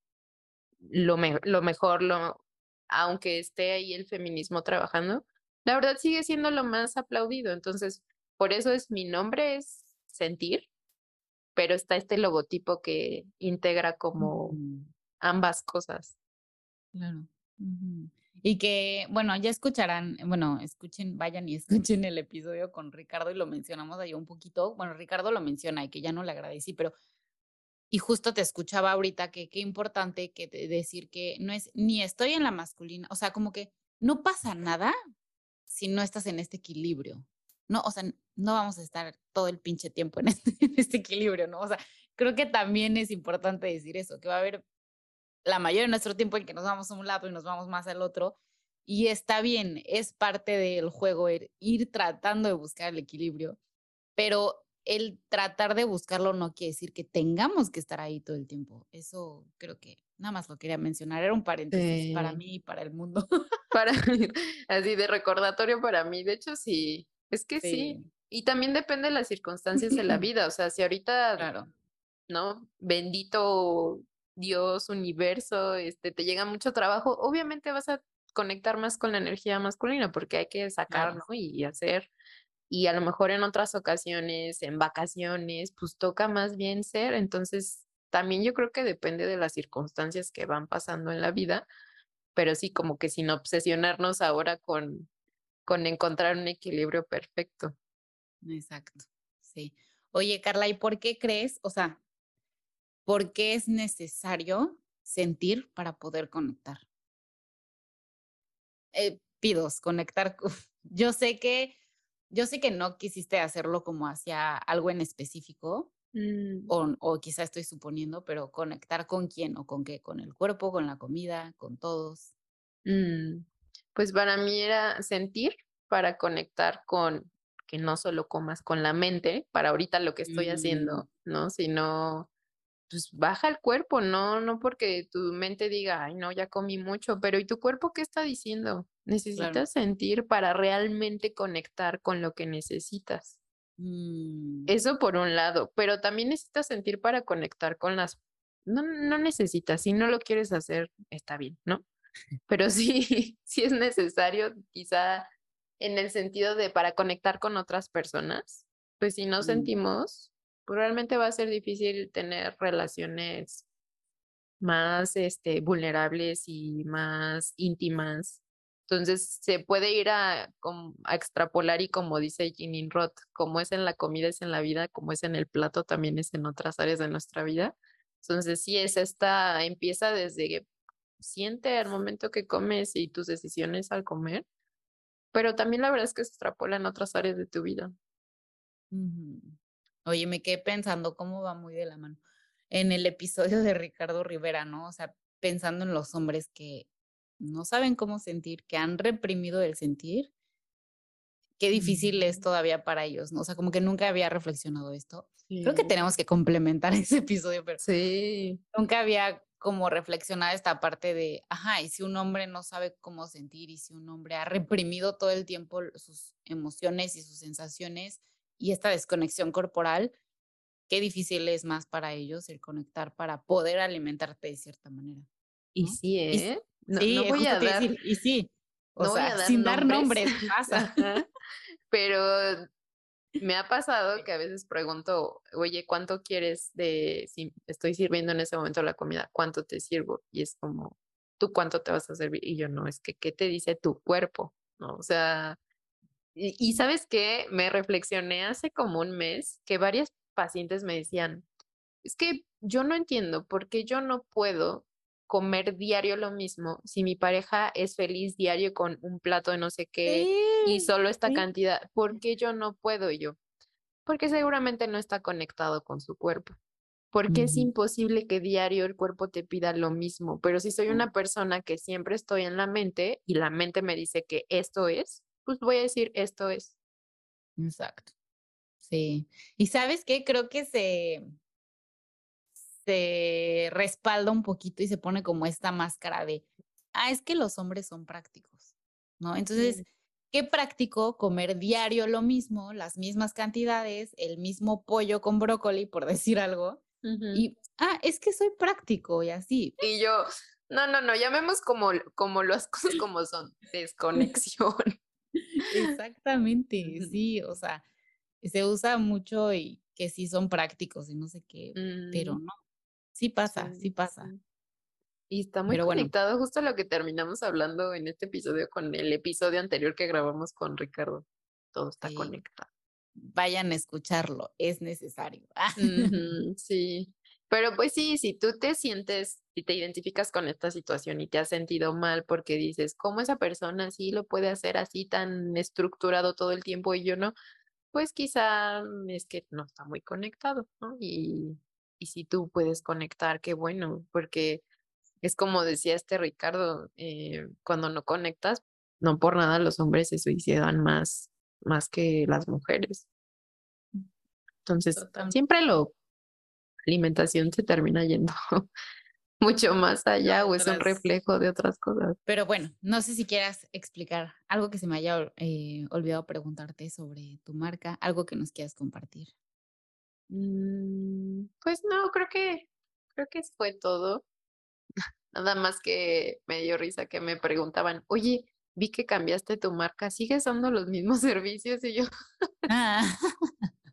lo, lo mejor, lo aunque esté ahí el feminismo trabajando, la verdad sigue siendo lo más aplaudido. Entonces, por eso es mi nombre, es sentir, pero está este logotipo que integra como ambas cosas. Claro. Y que, bueno, ya escucharán, bueno, escuchen, vayan y escuchen el episodio con Ricardo y lo mencionamos ahí un poquito. Bueno, Ricardo lo menciona y que ya no le agradecí, pero y justo te escuchaba ahorita que qué importante que decir que no es ni estoy en la masculina, o sea, como que no pasa nada si no estás en este equilibrio. No, o sea, no vamos a estar todo el pinche tiempo en este, en este equilibrio, ¿no? O sea, creo que también es importante decir eso, que va a haber la mayoría de nuestro tiempo en que nos vamos a un lado y nos vamos más al otro. Y está bien, es parte del juego ir tratando de buscar el equilibrio, pero el tratar de buscarlo no quiere decir que tengamos que estar ahí todo el tiempo. Eso creo que nada más lo quería mencionar. Era un paréntesis para mí y para el mundo. Para así de recordatorio para mí. De hecho, sí, es que sí. sí. Y también depende de las circunstancias de la vida. O sea, si ahorita, claro. ¿no? Bendito Dios, universo, este, te llega mucho trabajo, obviamente vas a conectar más con la energía masculina porque hay que sacar, ¿no? Y, hacer. Y a lo mejor en otras ocasiones, en vacaciones, pues toca más bien ser. Entonces, también yo creo que depende de las circunstancias que van pasando en la vida, pero sí, como que sin obsesionarnos ahora con, con encontrar un equilibrio perfecto. Exacto, sí. Oye, Carla, ¿y por qué crees, o sea, ¿Por qué es necesario sentir para poder conectar? Eh, pidos, conectar. Yo sé que, yo sé que no quisiste hacerlo como hacia algo en específico, mm. o, o quizá estoy suponiendo, pero conectar con quién o con qué, con el cuerpo, con la comida, con todos. Mm. Pues para mí era sentir para conectar con que no solo comas con la mente, para ahorita lo que estoy haciendo, mm. ¿no? Sino pues baja el cuerpo, no, no porque tu mente diga, ay, no, ya comí mucho, pero ¿y tu cuerpo qué está diciendo? Necesitas sentir para realmente conectar con lo que necesitas. Mm. Eso por un lado, pero también necesitas sentir para conectar con las... No, no necesitas, si no lo quieres hacer, está bien, ¿no? Pero sí, sí es necesario, quizá en el sentido de para conectar con otras personas, pues si no mm. sentimos, probablemente va a ser difícil tener relaciones más este, vulnerables y más íntimas. Entonces se puede ir a, a extrapolar y como dice Jeanine Roth, como es en la comida, es en la vida, como es en el plato, también es en otras áreas de nuestra vida. Entonces sí es esta, empieza desde siente al momento que comes y tus decisiones al comer, pero también la verdad es que se extrapola en otras áreas de tu vida. Oye, me quedé pensando cómo va muy de la mano. En el episodio de Ricardo Rivera, ¿no? O sea, pensando en los hombres que no saben cómo sentir, que han reprimido el sentir, qué difícil es todavía para ellos, ¿no? O sea, como que nunca había reflexionado esto. Creo que tenemos que complementar ese episodio, pero sí. nunca había como reflexionado esta parte de, ajá, y si un hombre no sabe cómo sentir y si un hombre ha reprimido todo el tiempo sus emociones y sus sensaciones, y esta desconexión corporal, qué difícil es más para ellos el conectar para poder alimentarte de cierta manera. Y sí, ¿eh? No, sí, voy a dar, y sí, o sea, sin dar nombres pasa. Pero me ha pasado que a veces pregunto, oye, ¿cuánto quieres de, si estoy sirviendo en ese momento la comida, cuánto te sirvo? Y es como, ¿tú cuánto te vas a servir? Y yo no, es que, ¿qué te dice tu cuerpo? ¿No? O sea, y, sabes qué, me reflexioné hace como un mes que varias pacientes me decían, es que yo no entiendo por qué yo no puedo comer diario lo mismo si mi pareja es feliz diario con un plato de no sé qué y solo esta cantidad, ¿por qué yo no puedo yo? Porque seguramente no está conectado con su cuerpo. Porque es imposible que diario el cuerpo te pida lo mismo, pero si soy una persona que siempre estoy en la mente y la mente me dice que esto es, pues voy a decir esto es. Exacto. Sí. Y sabes qué, creo que se, se respalda un poquito y se pone como esta máscara de, ah, es que los hombres son prácticos, ¿no? Entonces, qué práctico comer diario lo mismo, las mismas cantidades, el mismo pollo con brócoli, por decir algo. Y, ah, es que soy práctico y así. Y yo, No, no, no, llamemos como, como las cosas como son, desconexión. Exactamente, sí, o sea, se usa mucho y que sí son prácticos y no sé qué, pero Mm, no, sí pasa, sí, sí, pasa. sí. Y está muy Pero bueno, conectado justo a lo que terminamos hablando en este episodio con el episodio anterior que grabamos con Ricardo. Todo está sí, conectado. vayan a escucharlo, es necesario. Sí, pero pues sí, si tú te sientes y te identificas con esta situación y te has sentido mal porque dices, ¿cómo esa persona sí lo puede hacer así tan estructurado todo el tiempo y yo no? Pues quizá es que no está muy conectado, ¿no? Y, y si tú puedes conectar, qué bueno, porque es como decía este Ricardo, eh, cuando no conectas, no por nada los hombres se suicidan más, más que las mujeres. Entonces, Totalmente. siempre lo alimentación se termina yendo mucho más allá o es un reflejo de otras cosas. Pero bueno, no sé si quieras explicar algo que se me haya eh, olvidado preguntarte sobre tu marca, algo que nos quieras compartir. Mm, Pues no, creo que creo que fue todo. Nada más que me dio risa que me preguntaban, oye, vi que cambiaste tu marca, ¿sigues dando los mismos servicios? Y yo, Ah, "Y que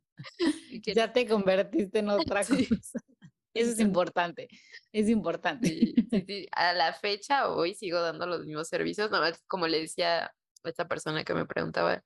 ya te convertiste en otra Sí. cosa. Eso es importante, es importante. Sí, sí, sí, A la fecha, hoy sigo dando los mismos servicios, nada más como le decía a esta persona que me preguntaba,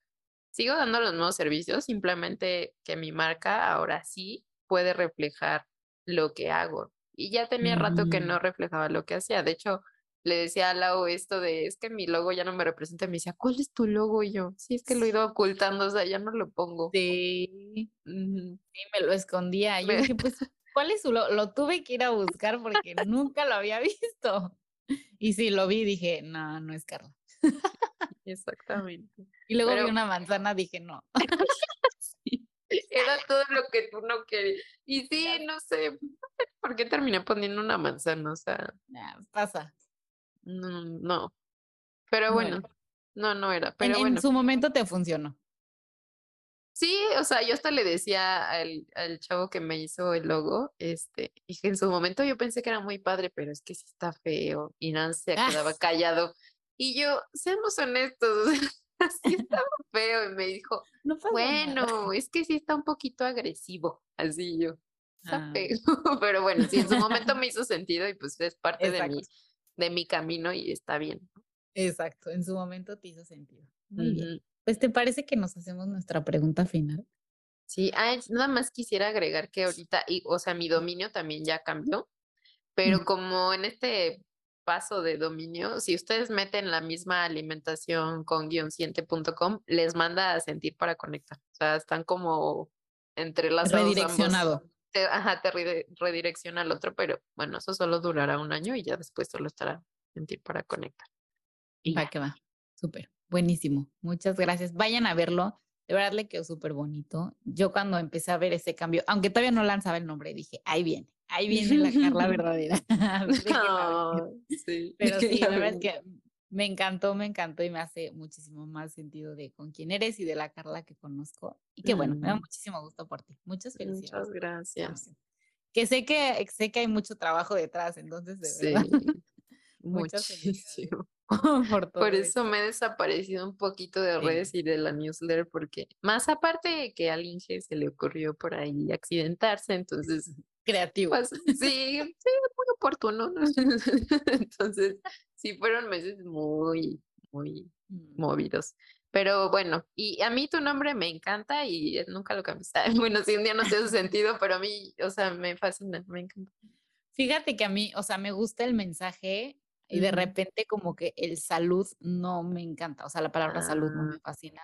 sigo dando los mismos servicios, simplemente que mi marca ahora sí puede reflejar lo que hago. Y ya tenía rato que Ujú. no reflejaba lo que hacía. De hecho, le decía a Lau esto de, es que mi logo ya no me representa. Me decía, ¿cuál es tu logo? Y yo, sí, es que lo he ido ocultando, o sea, ya no lo pongo. Sí, Ujú. sí, me lo escondía. Yo dije, pues, ¿cuál es su lo? Lo tuve que ir a buscar porque nunca lo había visto. Y sí, lo vi, dije, no, no es Carla. Exactamente. Y luego Pero- vi una manzana, dije, no. Sí, Era todo lo que tú no querías. Y sí, no sé, por qué terminé poniendo una manzana, o sea, Nah, pasa. No, no. Pero Bueno. no, no era, En, pero en bueno. su momento te funcionó. Sí, o sea, yo hasta le decía al, al chavo que me hizo el logo, este, y que en su momento yo pensé que era muy padre, pero es que sí está feo, y Nancy se Ah. quedaba callado. Y yo, seamos honestos, o sea, sí estaba feo, y me dijo, No nada. Bueno, es que sí está un poquito agresivo, así yo. Está Ah. feo. Pero bueno, sí, en su momento me hizo sentido y pues es parte de mi. De mi camino y está bien. Exacto, en su momento te hizo sentido. Muy bien. Pues, ¿te parece que nos hacemos nuestra pregunta final? Sí, ah, nada más quisiera agregar que ahorita, y, o sea, mi dominio también ya cambió, pero como en este paso de dominio, si ustedes meten la misma alimentación con guionciente.com, les manda a sentir para conectar. O sea, están como entrelazados ambos. Redireccionado. Te, ajá, te redirecciona al otro, pero bueno, eso solo durará un año y ya después solo estará sentir para conectar. Y Va ya. que va. Súper. Buenísimo. Muchas gracias. Vayan a verlo. De verdad le quedó súper bonito. Yo cuando empecé a ver ese cambio, aunque todavía no lanzaba el nombre, dije, ahí viene, ahí viene la Carla verdadera. Ay, sí, Pero sí, la verdad es que me encantó, me encantó y me hace muchísimo más sentido de con quién eres y de la Carla que conozco. Y que bueno, me da muchísimo gusto por ti. Muchas Muchas felicidades. gracias. Que sé que sé que hay mucho trabajo detrás, entonces de verdad. Sí, Muchas felicidades. muchísimo. por todo Por esto. eso me he desaparecido un poquito de Sí. redes y de la newsletter, porque más aparte de que al Inge se le ocurrió por ahí accidentarse, entonces creativo. Pues, sí, sí, muy oportuno. ¿no? Entonces, sí, fueron meses muy, muy Mm. movidos. Pero bueno, y a mí tu nombre me encanta y nunca lo cambiaste. Bueno, si un día no te hace sentido, pero a mí, o sea, me fascina, me encanta. Fíjate que a mí, o sea, me gusta el mensaje y de repente como que el salud no me encanta, o sea, la palabra salud no Ah. me fascina,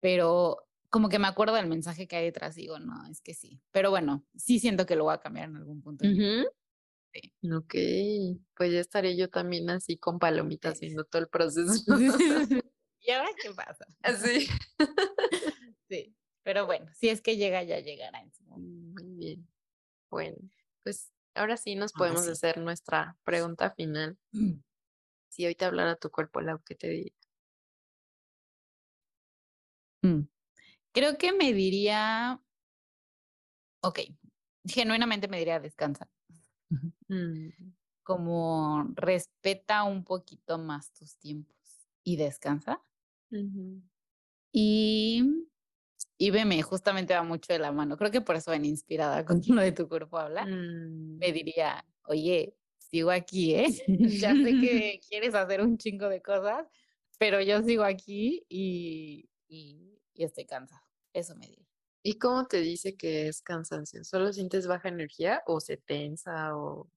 pero como que me acuerdo del mensaje que hay detrás y digo, no, es que sí. Pero bueno, sí siento que lo voy a cambiar en algún punto. Ujú. Sí. Ok, pues ya estaré yo también así con palomitas Sí. haciendo todo el proceso. ¿Y ahora qué pasa? Así. Sí, pero bueno, si es que llega, ya llegará en su momento. Mm, Muy bien. Bueno, pues ahora sí nos Ahora podemos sí. hacer nuestra pregunta final. Si hoy te hablara tu cuerpo, Lau, ¿qué te diría? Mm. Creo que me diría, ok, genuinamente me diría descansa. Mm, como respeta un poquito más tus tiempos y descansa. Y, y veme, justamente va mucho de la mano. Creo que por eso ven inspirada con lo de tu cuerpo habla. Mm. Me diría, oye, sigo aquí, ¿eh? ya sé que quieres hacer un chingo de cosas, pero yo sigo aquí y, y, y estoy cansado. Eso me diría. ¿Y cómo te dice que es cansancio? ¿Solo sientes baja energía o se tensa o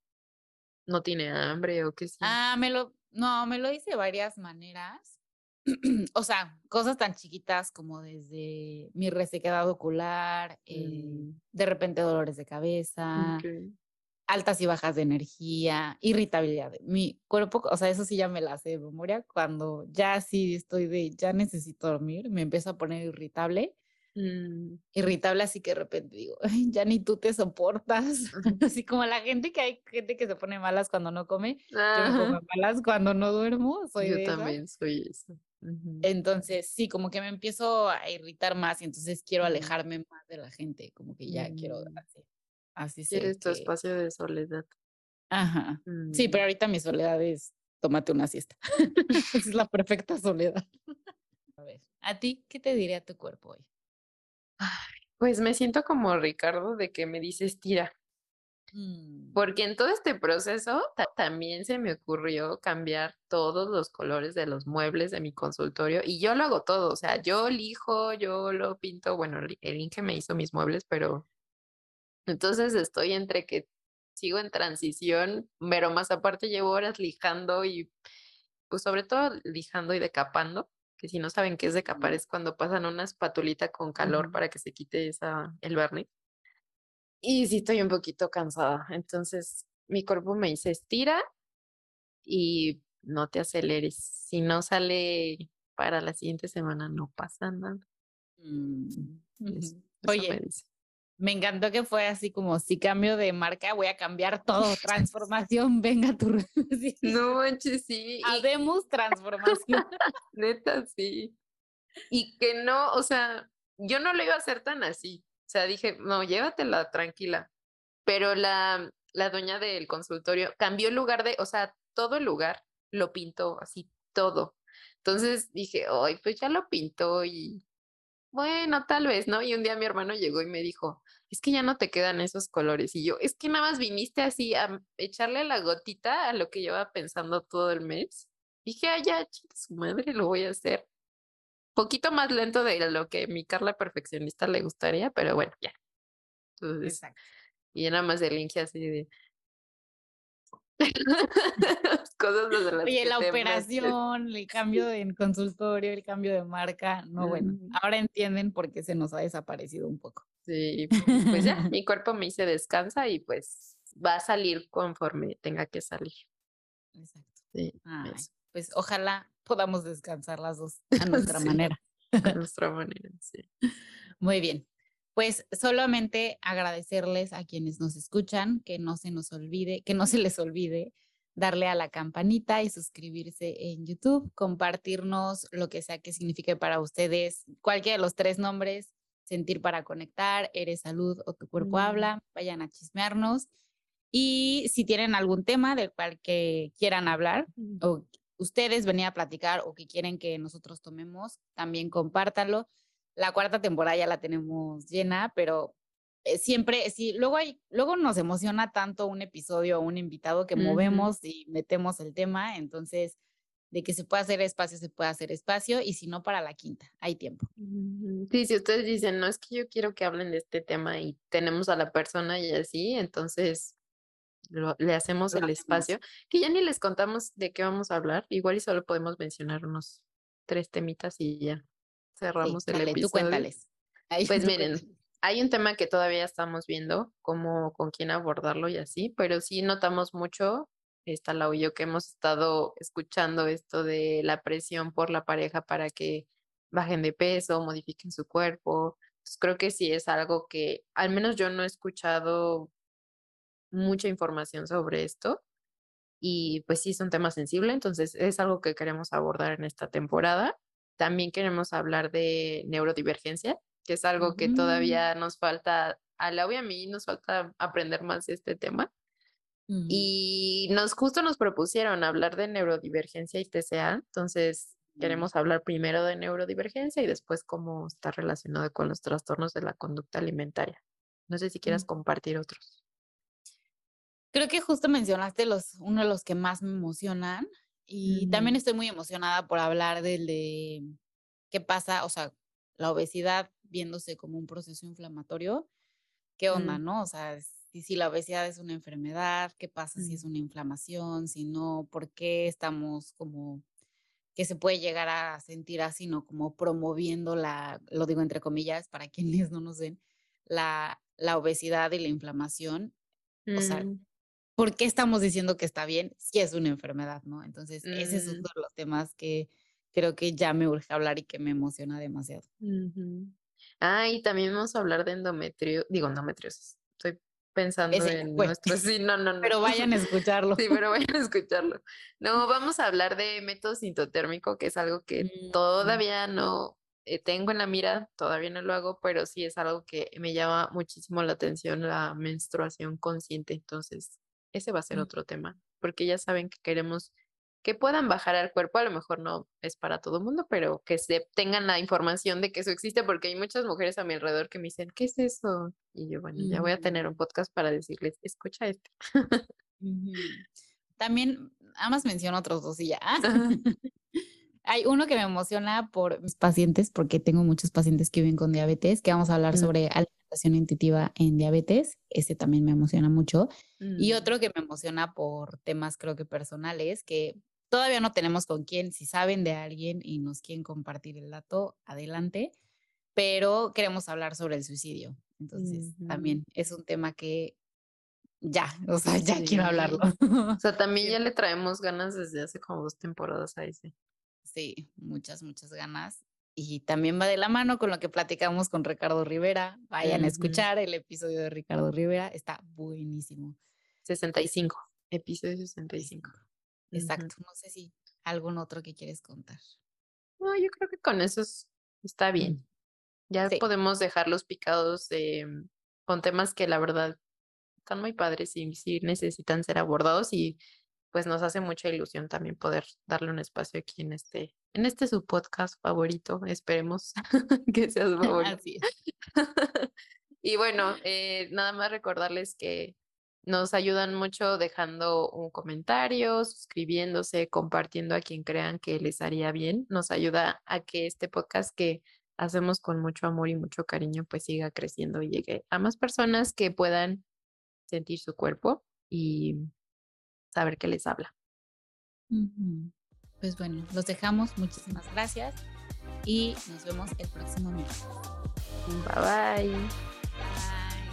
no tiene hambre o qué sí? Ah, me lo, no, me lo dice de varias maneras. o sea, cosas tan chiquitas como desde mi resequedad ocular, eh, Mm, de repente dolores de cabeza. Altas y bajas de energía, irritabilidad. Mi cuerpo, o sea, eso sí ya me la sé de memoria. Cuando ya sí estoy de, ya necesito dormir, me empiezo a poner irritable. Mm, Irritable, así que de repente digo, "Ay, ya ni tú te soportas. Así como la gente que hay gente que se pone malas cuando no come, yo me pongo Ajá. malas cuando no duermo, soy Yo de también soy eso. Entonces, sí, como que me empiezo a irritar más y entonces quiero alejarme más de la gente, como que ya quiero mm. así. Así sé Quieres tu que, espacio de soledad. ajá. Sí, pero Mm. ahorita mi soledad es tómate una siesta. Es la perfecta soledad. A ver, ¿a ti qué te diría tu cuerpo hoy? Ay, pues me siento como Ricardo de que me dices tira. Mm, Porque en todo este proceso ta- también se me ocurrió cambiar todos los colores de los muebles de mi consultorio y yo lo hago todo, o sea, yo elijo, yo lo pinto, bueno, el Inge me hizo mis muebles, pero entonces estoy entre que sigo en transición, pero más aparte llevo horas lijando y pues sobre todo lijando y decapando, que si no saben qué es decapar es cuando pasan una espatulita con calor para que se quite esa, el barniz. Y sí estoy un poquito cansada. Entonces, mi cuerpo me dice, estira y no te aceleres. Si no sale para la siguiente semana, no pasa nada. Mm, Oye. Me encantó que fue así como si cambio de marca, voy a cambiar todo. Transformación, venga tu. sí, No manches, sí. Habemos transformación. neta, sí. Y que no, o sea, yo no lo iba a hacer tan así. O sea, dije, no, llévatela tranquila. Pero la, la dueña del consultorio cambió el lugar de, o sea, todo el lugar lo pintó así, todo. Entonces dije, ay, pues ya lo pintó y bueno, tal vez, ¿no? Y un día mi hermano llegó y me dijo, es que ya no te quedan esos colores. Y yo, es que nada más viniste así a echarle la gotita a lo que llevaba pensando todo el mes. Dije, ah, ya, su madre, lo voy a hacer. Poquito más lento de lo que mi Carla perfeccionista le gustaría, pero bueno, ya. Entonces, Exacto. y ya nada más el link así de cosas de las Oye, la operación, el cambio en consultorio, el cambio de marca, no, bueno, ahora entienden por qué se nos ha desaparecido un poco. Sí, pues ya, mi cuerpo me dice descansa y pues va a salir conforme tenga que salir. Exacto. Sí, Ay, pues ojalá podamos descansar las dos a nuestra Sí, manera. a nuestra manera, sí. Muy bien. Pues solamente agradecerles a quienes nos escuchan, que no se nos olvide, que no se les olvide darle a la campanita y suscribirse en YouTube, compartirnos lo que sea que signifique para ustedes cualquiera de los tres nombres, sentir para conectar, eres salud o tu cuerpo Mm, habla, vayan a chismearnos. Y si tienen algún tema del cual que quieran hablar mm. o ustedes venir a platicar o que quieren que nosotros tomemos, también compártanlo. La cuarta temporada ya la tenemos llena, pero eh, siempre, sí, luego hay, luego nos emociona tanto un episodio o un invitado que movemos y metemos el tema, entonces de que se pueda hacer espacio, se puede hacer espacio, y si no, para la quinta, hay tiempo. Sí, si ustedes dicen, no es que yo quiero que hablen de este tema y tenemos a la persona y así, entonces lo- le hacemos Lo el hacemos. espacio, que ya ni les contamos de qué vamos a hablar, igual y solo podemos mencionar unos tres temitas y ya Sí, cerramos el dale, tú episodio. cuéntales. Ahí, Pues tú miren, cuéntales. hay un tema que todavía estamos viendo, cómo, con quién abordarlo y así, pero sí notamos mucho, está la yo que hemos estado escuchando esto de la presión por la pareja para que bajen de peso, modifiquen su cuerpo. Entonces, creo que sí es algo que al menos yo no he escuchado mucha información sobre esto y pues sí es un tema sensible, entonces es algo que queremos abordar en esta temporada. También queremos hablar de neurodivergencia, que es algo que Ujú. todavía nos falta, a Lau y a mí nos falta aprender más de este tema. Y nos justo nos propusieron hablar de neurodivergencia y TCA, entonces queremos hablar primero de neurodivergencia y después cómo está relacionado con los trastornos de la conducta alimentaria. No sé si quieras compartir otros. Creo que justo mencionaste los, uno de los que más me emocionan y también estoy muy emocionada por hablar del de qué pasa, o sea, la obesidad viéndose como un proceso inflamatorio. ¿Qué onda, no? O sea, si, si la obesidad es una enfermedad, ¿qué pasa si es una inflamación? Si no, ¿por qué estamos como que se puede llegar a sentir así, ¿no? Como promoviendo la, lo digo entre comillas, para quienes no nos ven, la, la obesidad y la inflamación. O sea, mm. ¿Por qué estamos diciendo que está bien si es una enfermedad, no? Entonces, ese es uno mm. de los temas que creo que ya me urge hablar y que me emociona demasiado. Ah, y también vamos a hablar de endometrio, digo endometriosis. Estoy pensando en nuestro, sí, no, no, no. Pero vayan a escucharlo. Sí, pero vayan a escucharlo. No, vamos a hablar de método sintotérmico, que es algo que mm. todavía no eh, tengo en la mira, todavía no lo hago, pero sí es algo que me llama muchísimo la atención, la menstruación consciente. Entonces, ese va a ser mm. otro tema, porque ya saben que queremos que puedan bajar al cuerpo, a lo mejor no es para todo el mundo, pero que se tengan la información de que eso existe, porque hay muchas mujeres a mi alrededor que me dicen, ¿qué es eso? Y yo, bueno, ya voy a tener un podcast para decirles, escucha este. También, además menciono otros dos y ya. Hay uno que me emociona por mis pacientes, porque tengo muchos pacientes que viven con diabetes, que vamos a hablar sobre alimentación intuitiva en diabetes. Ese también me emociona mucho. Y mm. otro que me emociona por temas creo que personales, que todavía no tenemos con quién. Si saben de alguien y nos quieren compartir el dato, adelante. Pero queremos hablar sobre el suicidio. Entonces, también es un tema que ya, o sea, ya quiero hablarlo. O sea, también ya le traemos ganas desde hace como dos temporadas a ese. Sí, muchas, muchas ganas. Y también va de la mano con lo que platicamos con Ricardo Rivera. Vayan a escuchar el episodio de Ricardo Rivera, está buenísimo. 65, episodio 65. Exacto, no sé si algún otro que quieres contar. No, yo creo que con eso está bien. Ya podemos dejarlos picados con temas que la verdad están muy padres y sí necesitan ser abordados y pues nos hace mucha ilusión también poder darle un espacio aquí en este, en este su podcast favorito. Esperemos que sea su favorito. y bueno, eh, nada más recordarles que nos ayudan mucho dejando un comentario, suscribiéndose, compartiendo a quien crean que les haría bien. Nos ayuda a que este podcast que hacemos con mucho amor y mucho cariño pues siga creciendo y llegue a más personas que puedan sentir su cuerpo y saber qué les habla. Pues bueno, los dejamos. Muchísimas gracias y nos vemos el próximo miércoles. Bye bye.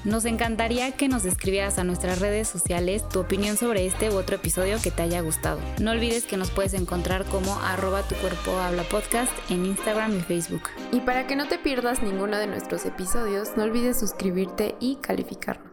Nos encantaría que nos escribieras a nuestras redes sociales tu opinión sobre este u otro episodio que te haya gustado. No olvides que nos puedes encontrar como arroba tu cuerpo habla podcast en Instagram y Facebook. Y para que no te pierdas ninguno de nuestros episodios, no olvides suscribirte y calificarnos.